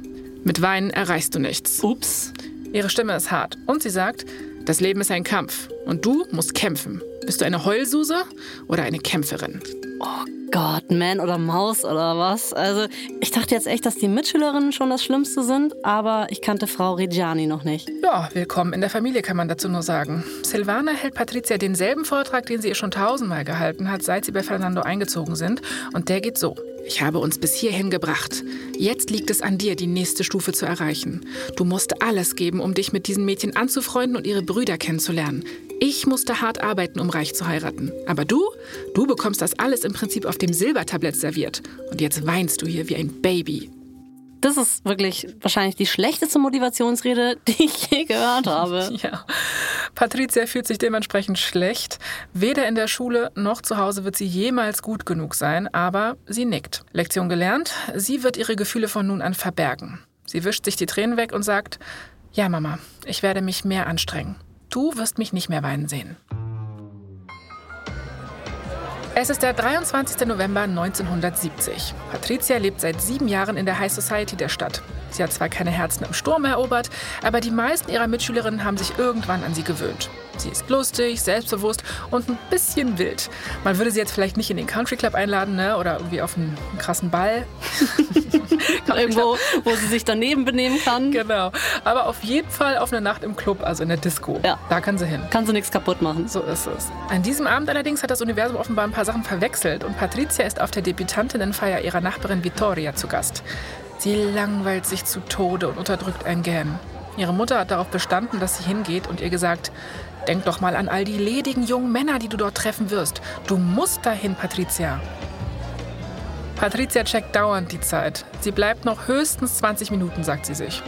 mit Weinen erreichst du nichts. Ups. Ihre Stimme ist hart und sie sagt, das Leben ist ein Kampf und du musst kämpfen. Bist du eine Heulsuse oder eine Kämpferin? Oh Gott, Man oder Maus oder was? Also, ich dachte jetzt echt, dass die Mitschülerinnen schon das Schlimmste sind, aber ich kannte Frau Reggiani noch nicht. Ja, willkommen in der Familie, kann man dazu nur sagen. Silvana hält Patricia denselben Vortrag, den sie ihr schon tausendmal gehalten hat, seit sie bei Fernando eingezogen sind. Und der geht so. Ich habe uns bis hierhin gebracht. Jetzt liegt es an dir, die nächste Stufe zu erreichen. Du musst alles geben, um dich mit diesen Mädchen anzufreunden und ihre Brüder kennenzulernen. Ich musste hart arbeiten, um reich zu heiraten. Aber du, du bekommst das alles im Prinzip auf dem Silbertablett serviert. Und jetzt weinst du hier wie ein Baby. Das ist wirklich wahrscheinlich die schlechteste Motivationsrede, *laughs* die ich je gehört habe. *laughs* Ja, Patricia fühlt sich dementsprechend schlecht. Weder in der Schule noch zu Hause wird sie jemals gut genug sein, aber sie nickt. Lektion gelernt, sie wird ihre Gefühle von nun an verbergen. Sie wischt sich die Tränen weg und sagt, ja Mama, ich werde mich mehr anstrengen. Du wirst mich nicht mehr weinen sehen. Es ist der 23. November 1970. Patricia lebt seit sieben Jahren in der High Society der Stadt. Sie hat zwar keine Herzen im Sturm erobert, aber die meisten ihrer Mitschülerinnen haben sich irgendwann an sie gewöhnt. Sie ist lustig, selbstbewusst und ein bisschen wild. Man würde sie jetzt vielleicht nicht in den Country Club einladen ne? oder irgendwie auf einen krassen Ball. *laughs* Irgendwo, wo sie sich daneben benehmen kann. Genau. Aber auf jeden Fall auf eine Nacht im Club, also in der Disco. Ja. Da kann sie hin. Kann sie nichts kaputt machen. So ist es. An diesem Abend allerdings hat das Universum offenbar ein paar Sachen verwechselt und Patricia ist auf der Debütantinnenfeier ihrer Nachbarin Vittoria zu Gast. Sie langweilt sich zu Tode und unterdrückt ein Gähnen. Ihre Mutter hat darauf bestanden, dass sie hingeht und ihr gesagt, denk doch mal an all die ledigen jungen Männer, die du dort treffen wirst. Du musst dahin, Patricia. Patricia checkt dauernd die Zeit. Sie bleibt noch höchstens 20 Minuten, sagt sie sich.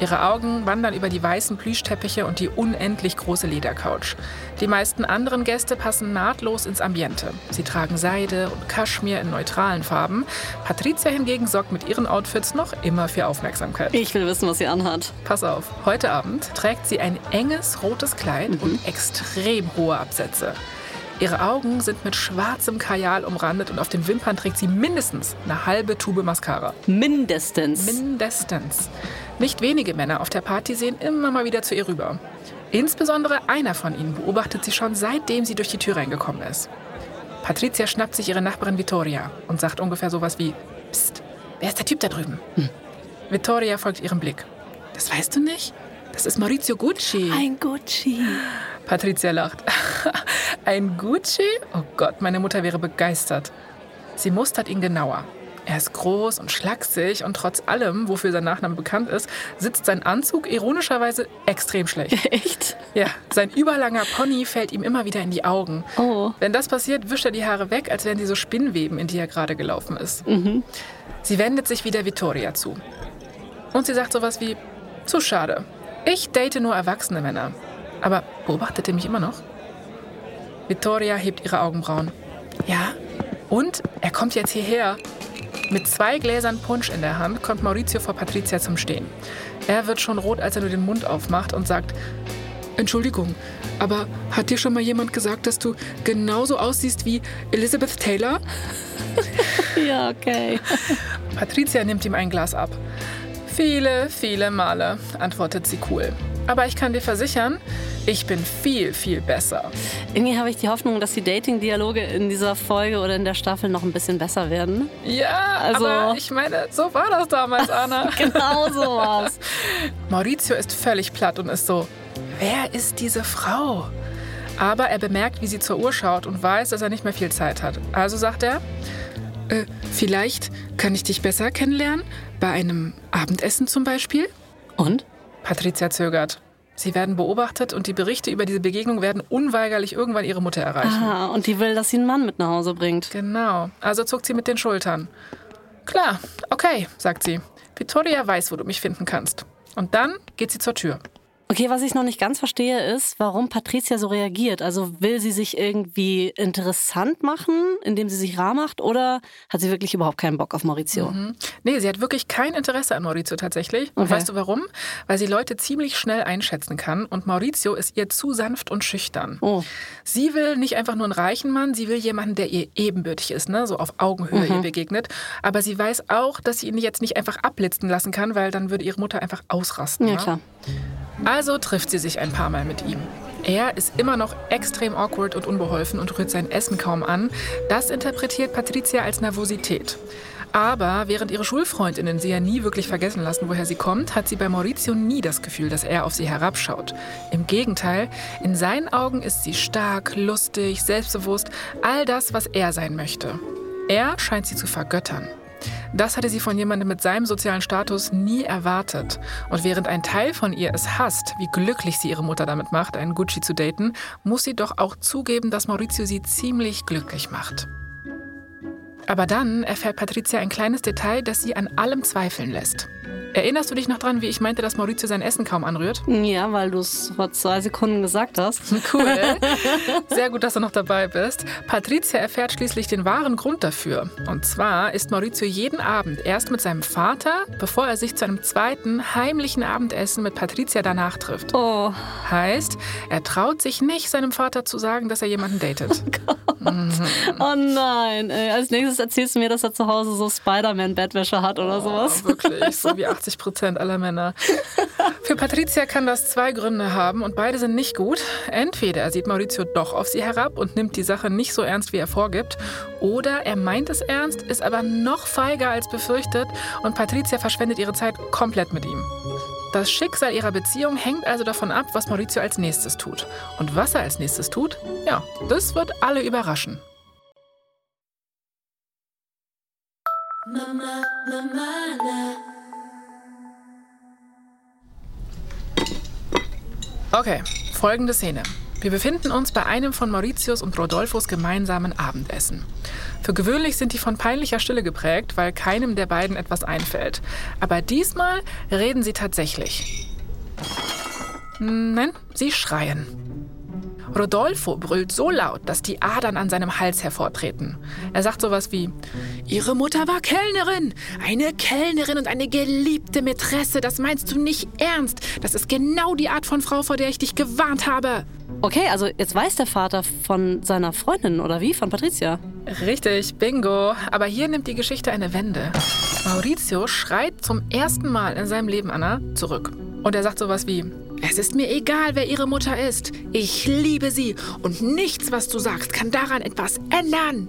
Ihre Augen wandern über die weißen Plüschteppiche und die unendlich große Ledercouch. Die meisten anderen Gäste passen nahtlos ins Ambiente. Sie tragen Seide und Kaschmir in neutralen Farben. Patricia hingegen sorgt mit ihren Outfits noch immer für Aufmerksamkeit. Ich will wissen, was sie anhat. Pass auf, heute Abend trägt sie ein enges rotes Kleid und extrem hohe Absätze. Ihre Augen sind mit schwarzem Kajal umrandet und auf den Wimpern trägt sie mindestens eine halbe Tube Mascara. Mindestens. Mindestens. Nicht wenige Männer auf der Party sehen immer mal wieder zu ihr rüber. Insbesondere einer von ihnen beobachtet sie schon seitdem sie durch die Tür reingekommen ist. Patricia schnappt sich ihre Nachbarin Vittoria und sagt ungefähr sowas wie: Psst, wer ist der Typ da drüben? Vittoria folgt ihrem Blick. Das weißt du nicht? Das ist Maurizio Gucci. Ein Gucci. Patricia lacht. *laughs* Ein Gucci? Oh Gott, meine Mutter wäre begeistert. Sie mustert ihn genauer. Er ist groß und schlaksig und trotz allem, wofür sein Nachname bekannt ist, sitzt sein Anzug ironischerweise extrem schlecht. *laughs* Echt? Ja, sein überlanger Pony fällt ihm immer wieder in die Augen. Oh. Wenn das passiert, wischt er die Haare weg, als wären sie so Spinnweben, in die er gerade gelaufen ist. Sie wendet sich wieder Vittoria zu. Und sie sagt sowas wie, zu schade. Ich date nur erwachsene Männer. Aber beobachtet ihr mich immer noch? Vittoria hebt ihre Augenbrauen. Ja? Und er kommt jetzt hierher. Mit zwei Gläsern Punsch in der Hand kommt Maurizio vor Patricia zum Stehen. Er wird schon rot, als er nur den Mund aufmacht und sagt, Entschuldigung, aber hat dir schon mal jemand gesagt, dass du genauso aussiehst wie Elizabeth Taylor? *laughs* Ja, okay. *laughs* Patricia nimmt ihm ein Glas ab. Viele, viele Male, antwortet sie cool. Aber ich kann dir versichern, ich bin viel, viel besser. Irgendwie habe ich die Hoffnung, dass die Dating-Dialoge in dieser Folge oder in der Staffel noch ein bisschen besser werden. Ja, Also- aber ich meine, so war das damals, *laughs* Anna. Genau sowas. *laughs* Maurizio ist völlig platt und ist so, wer ist diese Frau? Aber er bemerkt, wie sie zur Uhr schaut und weiß, dass er nicht mehr viel Zeit hat. Also sagt er, äh, vielleicht kann ich dich besser kennenlernen, bei einem Abendessen zum Beispiel? Und? Patricia zögert. Sie werden beobachtet und die Berichte über diese Begegnung werden unweigerlich irgendwann ihre Mutter erreichen. Ah, und die will, dass sie einen Mann mit nach Hause bringt. Genau, also zuckt sie mit den Schultern. Klar, okay, sagt sie. Victoria weiß, wo du mich finden kannst. Und dann geht sie zur Tür. Okay, was ich noch nicht ganz verstehe, ist, warum Patricia so reagiert. Also will sie sich irgendwie interessant machen, indem sie sich rar macht, oder hat sie wirklich überhaupt keinen Bock auf Maurizio? Nee, sie hat wirklich kein Interesse an Maurizio tatsächlich. Und Okay. weißt du warum? Weil sie Leute ziemlich schnell einschätzen kann und Maurizio ist ihr zu sanft und schüchtern. Oh. Sie will nicht einfach nur einen reichen Mann, sie will jemanden, der ihr ebenbürtig ist, ne? so auf Augenhöhe Mhm. ihr begegnet. Aber sie weiß auch, dass sie ihn jetzt nicht einfach abblitzen lassen kann, weil dann würde ihre Mutter einfach ausrasten. Ja, ne? klar. Also trifft sie sich ein paar Mal mit ihm. Er ist immer noch extrem awkward und unbeholfen und rührt sein Essen kaum an. Das interpretiert Patricia als Nervosität. Aber während ihre Schulfreundinnen sie ja nie wirklich vergessen lassen, woher sie kommt, hat sie bei Maurizio nie das Gefühl, dass er auf sie herabschaut. Im Gegenteil, in seinen Augen ist sie stark, lustig, selbstbewusst, all das, was er sein möchte. Er scheint sie zu vergöttern. Das hatte sie von jemandem mit seinem sozialen Status nie erwartet. Und während ein Teil von ihr es hasst, wie glücklich sie ihre Mutter damit macht, einen Gucci zu daten, muss sie doch auch zugeben, dass Maurizio sie ziemlich glücklich macht. Aber dann erfährt Patricia ein kleines Detail, das sie an allem zweifeln lässt. Erinnerst du dich noch dran, wie ich meinte, dass Maurizio sein Essen kaum anrührt? Ja, weil du es vor zwei Sekunden gesagt hast. *laughs* Cool. *laughs* Sehr gut, dass du noch dabei bist. Patricia erfährt schließlich den wahren Grund dafür. Und zwar ist Maurizio jeden Abend erst mit seinem Vater, bevor er sich zu einem zweiten heimlichen Abendessen mit Patricia danach trifft. Oh. Heißt, er traut sich nicht, seinem Vater zu sagen, dass er jemanden datet. *laughs* Oh nein. Ey. Als nächstes erzählst du mir, dass er zu Hause so Spider-Man-Bettwäsche hat oder sowas. Oh, wirklich, so wie 80 Prozent aller Männer. Für Patricia kann das zwei Gründe haben und beide sind nicht gut. Entweder sieht Maurizio doch auf sie herab und nimmt die Sache nicht so ernst, wie er vorgibt, oder er meint es ernst, ist aber noch feiger als befürchtet und Patricia verschwendet ihre Zeit komplett mit ihm. Das Schicksal ihrer Beziehung hängt also davon ab, was Maurizio als nächstes tut. Und was er als nächstes tut, ja, das wird alle überraschen. Mama, Mama, Okay, folgende Szene. Wir befinden uns bei einem von Mauritius und Rodolfos gemeinsamen Abendessen. Für gewöhnlich sind die von peinlicher Stille geprägt, weil keinem der beiden etwas einfällt. Aber diesmal reden sie tatsächlich. Nein, sie schreien. Rodolfo brüllt so laut, dass die Adern an seinem Hals hervortreten. Er sagt sowas wie: Ihre Mutter war Kellnerin. Eine Kellnerin und eine geliebte Mätresse. Das meinst du nicht ernst. Das ist genau die Art von Frau, vor der ich dich gewarnt habe. Okay, also jetzt weiß der Vater von seiner Freundin oder wie? Von Patricia? Richtig, bingo. Aber hier nimmt die Geschichte eine Wende. Maurizio schreit zum ersten Mal in seinem Leben Anna zurück. Und er sagt sowas wie: es ist mir egal, wer ihre Mutter ist. Ich liebe sie und nichts, was du sagst, kann daran etwas ändern.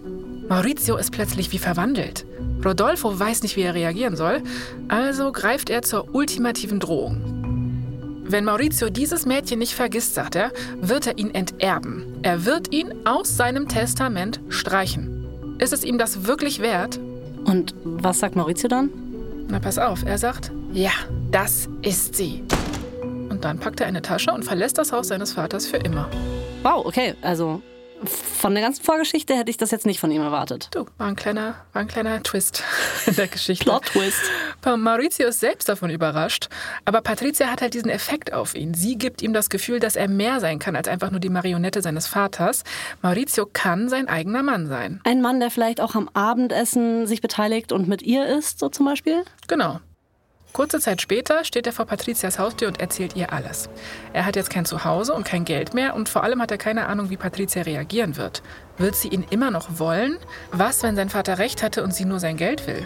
Maurizio ist plötzlich wie verwandelt. Rodolfo weiß nicht, wie er reagieren soll, also greift er zur ultimativen Drohung. Wenn Maurizio dieses Mädchen nicht vergisst, sagt er, wird er ihn enterben. Er wird ihn aus seinem Testament streichen. Ist es ihm das wirklich wert? Und was sagt Maurizio dann? Na, pass auf, er sagt, ja, das ist sie. Dann packt er eine Tasche und verlässt das Haus seines Vaters für immer. Wow, okay, also von der ganzen Vorgeschichte hätte ich das jetzt nicht von ihm erwartet. Du, war ein kleiner, war ein kleiner Twist *laughs* in der Geschichte. Plot-Twist. Maurizio ist selbst davon überrascht, aber Patricia hat halt diesen Effekt auf ihn. Sie gibt ihm das Gefühl, dass er mehr sein kann als einfach nur die Marionette seines Vaters. Maurizio kann sein eigener Mann sein. Ein Mann, der vielleicht auch am Abendessen sich beteiligt und mit ihr isst, so zum Beispiel? Genau. Kurze Zeit später steht er vor Patrizias Haustür und erzählt ihr alles. Er hat jetzt kein Zuhause und kein Geld mehr und vor allem hat er keine Ahnung, wie Patricia reagieren wird. Wird sie ihn immer noch wollen? Was, wenn sein Vater recht hatte und sie nur sein Geld will?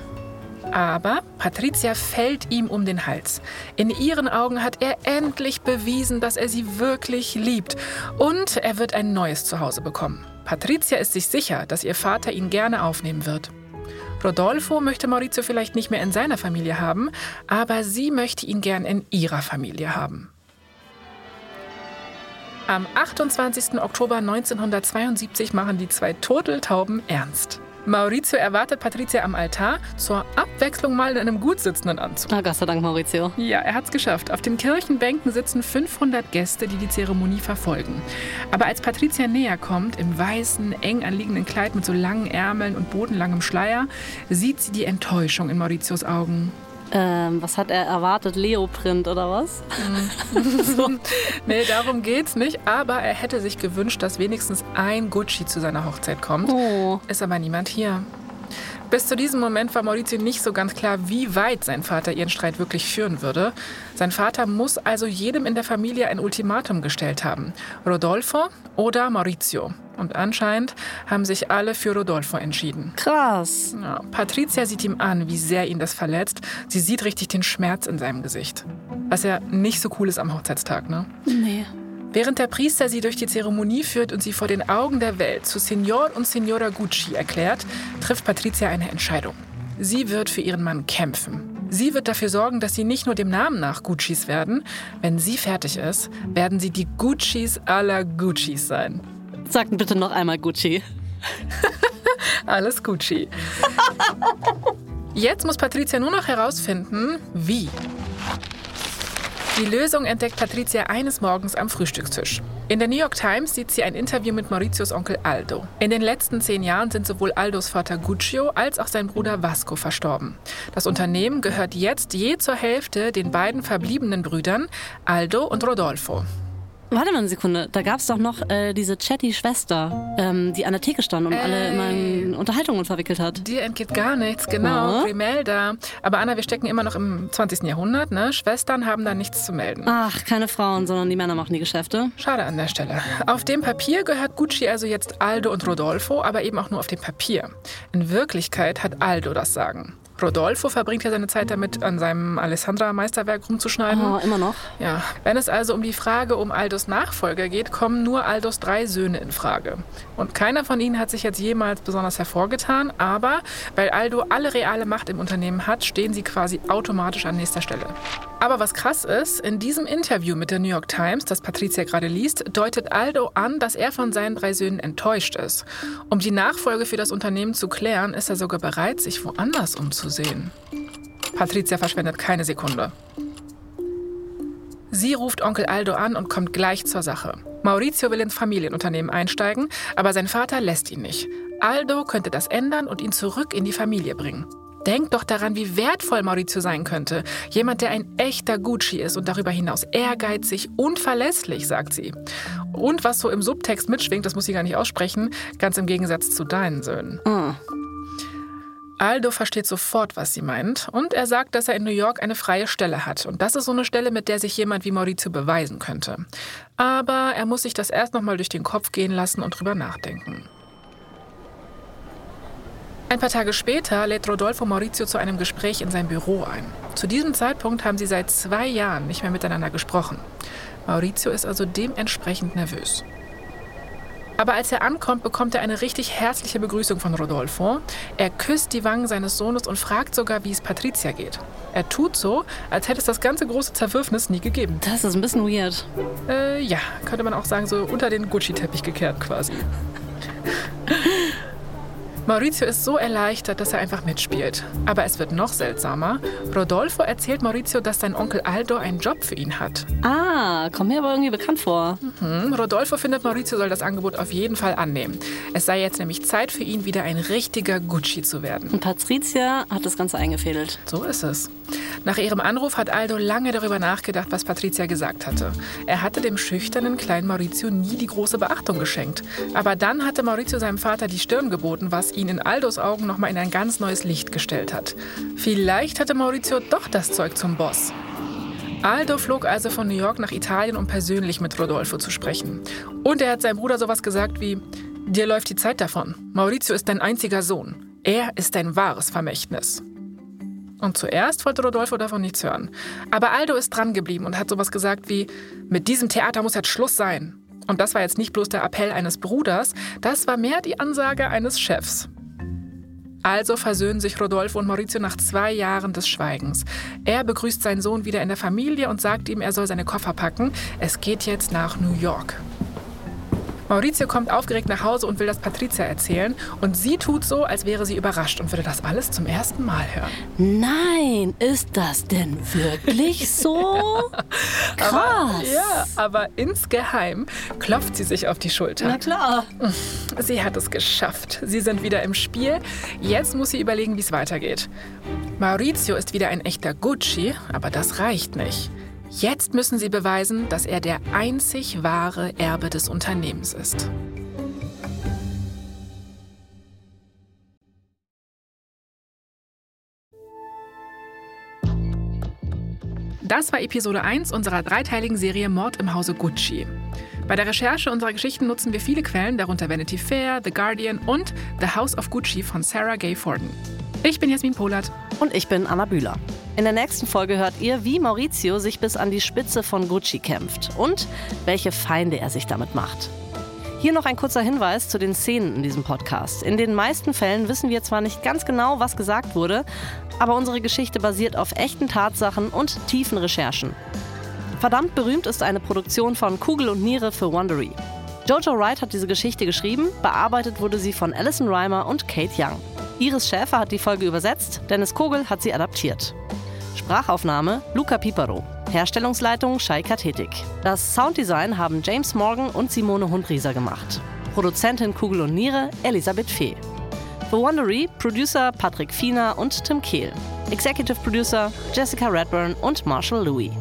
Aber Patricia fällt ihm um den Hals. In ihren Augen hat er endlich bewiesen, dass er sie wirklich liebt. Und er wird ein neues Zuhause bekommen. Patricia ist sich sicher, dass ihr Vater ihn gerne aufnehmen wird. Rodolfo möchte Maurizio vielleicht nicht mehr in seiner Familie haben, aber sie möchte ihn gern in ihrer Familie haben. Am 28. Oktober 1972 machen die zwei Turteltauben ernst. Maurizio erwartet Patricia am Altar, zur Abwechslung mal in einem gut sitzenden Anzug. Na, Gott sei Dank, Maurizio. Ja, er hat's geschafft. Auf den Kirchenbänken sitzen 500 Gäste, die die Zeremonie verfolgen. Aber als Patricia näher kommt, im weißen, eng anliegenden Kleid mit so langen Ärmeln und bodenlangem Schleier, sieht sie die Enttäuschung in Mauritius Augen. Ähm, was hat er erwartet? Leoprint oder was? Mhm. *laughs* so. Nee, darum geht's nicht. Aber er hätte sich gewünscht, dass wenigstens ein Gucci zu seiner Hochzeit kommt. Oh. Ist aber niemand hier. Bis zu diesem Moment war Maurizio nicht so ganz klar, wie weit sein Vater ihren Streit wirklich führen würde. Sein Vater muss also jedem in der Familie ein Ultimatum gestellt haben. Rodolfo oder Maurizio. Und anscheinend haben sich alle für Rodolfo entschieden. Krass. Ja, Patricia sieht ihm an, wie sehr ihn das verletzt. Sie sieht richtig den Schmerz in seinem Gesicht. Was ja nicht so cool ist am Hochzeitstag, ne? Nee. Während der Priester sie durch die Zeremonie führt und sie vor den Augen der Welt zu Signor und Signora Gucci erklärt, trifft Patricia eine Entscheidung. Sie wird für ihren Mann kämpfen. Sie wird dafür sorgen, dass sie nicht nur dem Namen nach Guccis werden. Wenn sie fertig ist, werden sie die Guccis aller Guccis sein. Sag bitte noch einmal Gucci. *laughs* Alles Gucci. *laughs* Jetzt muss Patricia nur noch herausfinden, wie. Die Lösung entdeckt Patricia eines Morgens am Frühstückstisch. In der New York Times sieht sie ein Interview mit Mauritius Onkel Aldo. In den letzten zehn Jahren sind sowohl Aldos Vater Guccio als auch sein Bruder Vasco verstorben. Das Unternehmen gehört jetzt je zur Hälfte den beiden verbliebenen Brüdern Aldo und Rodolfo. Warte mal eine Sekunde, da gab es doch noch äh, diese Chatty-Schwester, ähm, die an der Theke stand und Ey. alle immer in Unterhaltungen verwickelt hat. Dir entgeht gar nichts, genau, Ja. Grimelda. Aber Anna, wir stecken immer noch im 20. Jahrhundert, ne? Schwestern haben da nichts zu melden. Ach, keine Frauen, sondern die Männer machen die Geschäfte. Schade an der Stelle. Auf dem Papier gehört Gucci also jetzt Aldo und Rodolfo, aber eben auch nur auf dem Papier. In Wirklichkeit hat Aldo das Sagen. Rodolfo verbringt ja seine Zeit damit, an seinem Alessandra-Meisterwerk rumzuschneiden. Oh, immer noch. Ja, wenn es also um die Frage um Aldos Nachfolger geht, kommen nur Aldos drei Söhne in Frage. Und keiner von ihnen hat sich jetzt jemals besonders hervorgetan, aber weil Aldo alle reale Macht im Unternehmen hat, stehen sie quasi automatisch an nächster Stelle. Aber was krass ist, in diesem Interview mit der New York Times, das Patricia gerade liest, deutet Aldo an, dass er von seinen drei Söhnen enttäuscht ist. Um die Nachfolge für das Unternehmen zu klären, ist er sogar bereit, sich woanders umzusehen. Patricia verschwendet keine Sekunde. Sie ruft Onkel Aldo an und kommt gleich zur Sache. Maurizio will ins Familienunternehmen einsteigen, aber sein Vater lässt ihn nicht. Aldo könnte das ändern und ihn zurück in die Familie bringen. Denk doch daran, wie wertvoll Maurizio sein könnte. Jemand, der ein echter Gucci ist und darüber hinaus ehrgeizig und verlässlich, sagt sie. Und was so im Subtext mitschwingt, das muss sie gar nicht aussprechen, ganz im Gegensatz zu deinen Söhnen. Ah. Aldo versteht sofort, was sie meint, und er sagt, dass er in New York eine freie Stelle hat. Und das ist so eine Stelle, mit der sich jemand wie Maurizio beweisen könnte. Aber er muss sich das erst noch mal durch den Kopf gehen lassen und drüber nachdenken. Ein paar Tage später lädt Rodolfo Maurizio zu einem Gespräch in sein Büro ein. Zu diesem Zeitpunkt haben sie seit zwei Jahren nicht mehr miteinander gesprochen. Maurizio ist also dementsprechend nervös. Aber als er ankommt, bekommt er eine richtig herzliche Begrüßung von Rodolfo. Er küsst die Wangen seines Sohnes und fragt sogar, wie es Patricia geht. Er tut so, als hätte es das ganze große Zerwürfnis nie gegeben. Das ist ein bisschen weird. Äh, ja, könnte man auch sagen, so unter den Gucci-Teppich gekehrt quasi. *laughs* Maurizio ist so erleichtert, dass er einfach mitspielt. Aber es wird noch seltsamer. Rodolfo erzählt Maurizio, dass sein Onkel Aldo einen Job für ihn hat. Ah, kommt mir aber irgendwie bekannt vor. Hm, Rodolfo findet, Maurizio soll das Angebot auf jeden Fall annehmen. Es sei jetzt nämlich Zeit für ihn, wieder ein richtiger Gucci zu werden. Und Patricia hat das Ganze eingefädelt. So ist es. Nach ihrem Anruf hat Aldo lange darüber nachgedacht, was Patricia gesagt hatte. Er hatte dem schüchternen kleinen Maurizio nie die große Beachtung geschenkt. Aber dann hatte Maurizio seinem Vater die Stirn geboten, was ihn in Aldos Augen nochmal in ein ganz neues Licht gestellt hat. Vielleicht hatte Maurizio doch das Zeug zum Boss. Aldo flog also von New York nach Italien, um persönlich mit Rodolfo zu sprechen. Und er hat seinem Bruder sowas gesagt wie: Dir läuft die Zeit davon. Maurizio ist dein einziger Sohn. Er ist dein wahres Vermächtnis. Und zuerst wollte Rodolfo davon nichts hören. Aber Aldo ist dran geblieben und hat sowas gesagt wie: Mit diesem Theater muss jetzt Schluss sein. Und das war jetzt nicht bloß der Appell eines Bruders, das war mehr die Ansage eines Chefs. Also versöhnen sich Rodolfo und Maurizio nach zwei Jahren des Schweigens. Er begrüßt seinen Sohn wieder in der Familie und sagt ihm, er soll seine Koffer packen. Es geht jetzt nach New York. Maurizio kommt aufgeregt nach Hause und will das Patricia erzählen. Und sie tut so, als wäre sie überrascht und würde das alles zum ersten Mal hören. Nein, ist das denn wirklich so? *laughs* Krass. Aber, ja, aber insgeheim klopft sie sich auf die Schulter. Na klar. Sie hat es geschafft. Sie sind wieder im Spiel. Jetzt muss sie überlegen, wie es weitergeht. Maurizio ist wieder ein echter Gucci, aber das reicht nicht. Jetzt müssen sie beweisen, dass er der einzig wahre Erbe des Unternehmens ist. Das war Episode 1 unserer dreiteiligen Serie Mord im Hause Gucci. Bei der Recherche unserer Geschichten nutzen wir viele Quellen, darunter Vanity Fair, The Guardian und The House of Gucci von Sarah Gay Forden. Ich bin Jasmin Polat. Und ich bin Anna Bühler. In der nächsten Folge hört ihr, wie Maurizio sich bis an die Spitze von Gucci kämpft und welche Feinde er sich damit macht. Hier noch ein kurzer Hinweis zu den Szenen in diesem Podcast. In den meisten Fällen wissen wir zwar nicht ganz genau, was gesagt wurde, aber unsere Geschichte basiert auf echten Tatsachen und tiefen Recherchen. Verdammt berühmt ist eine Produktion von Kugel und Niere für Wondery. Jojo Wright hat diese Geschichte geschrieben, bearbeitet wurde sie von Alison Reimer und Kate Young. Iris Schäfer hat die Folge übersetzt, Dennis Kogel hat sie adaptiert. Sprachaufnahme Luca Pipero. Herstellungsleitung Shai Kathetik. Das Sounddesign haben James Morgan und Simone Hundrieser gemacht. Produzentin Kugel und Niere Elisabeth Fee. Für Wondery Producer Patrick Fiener und Tim Kehl. Executive Producer Jessica Redburn und Marshall Louis.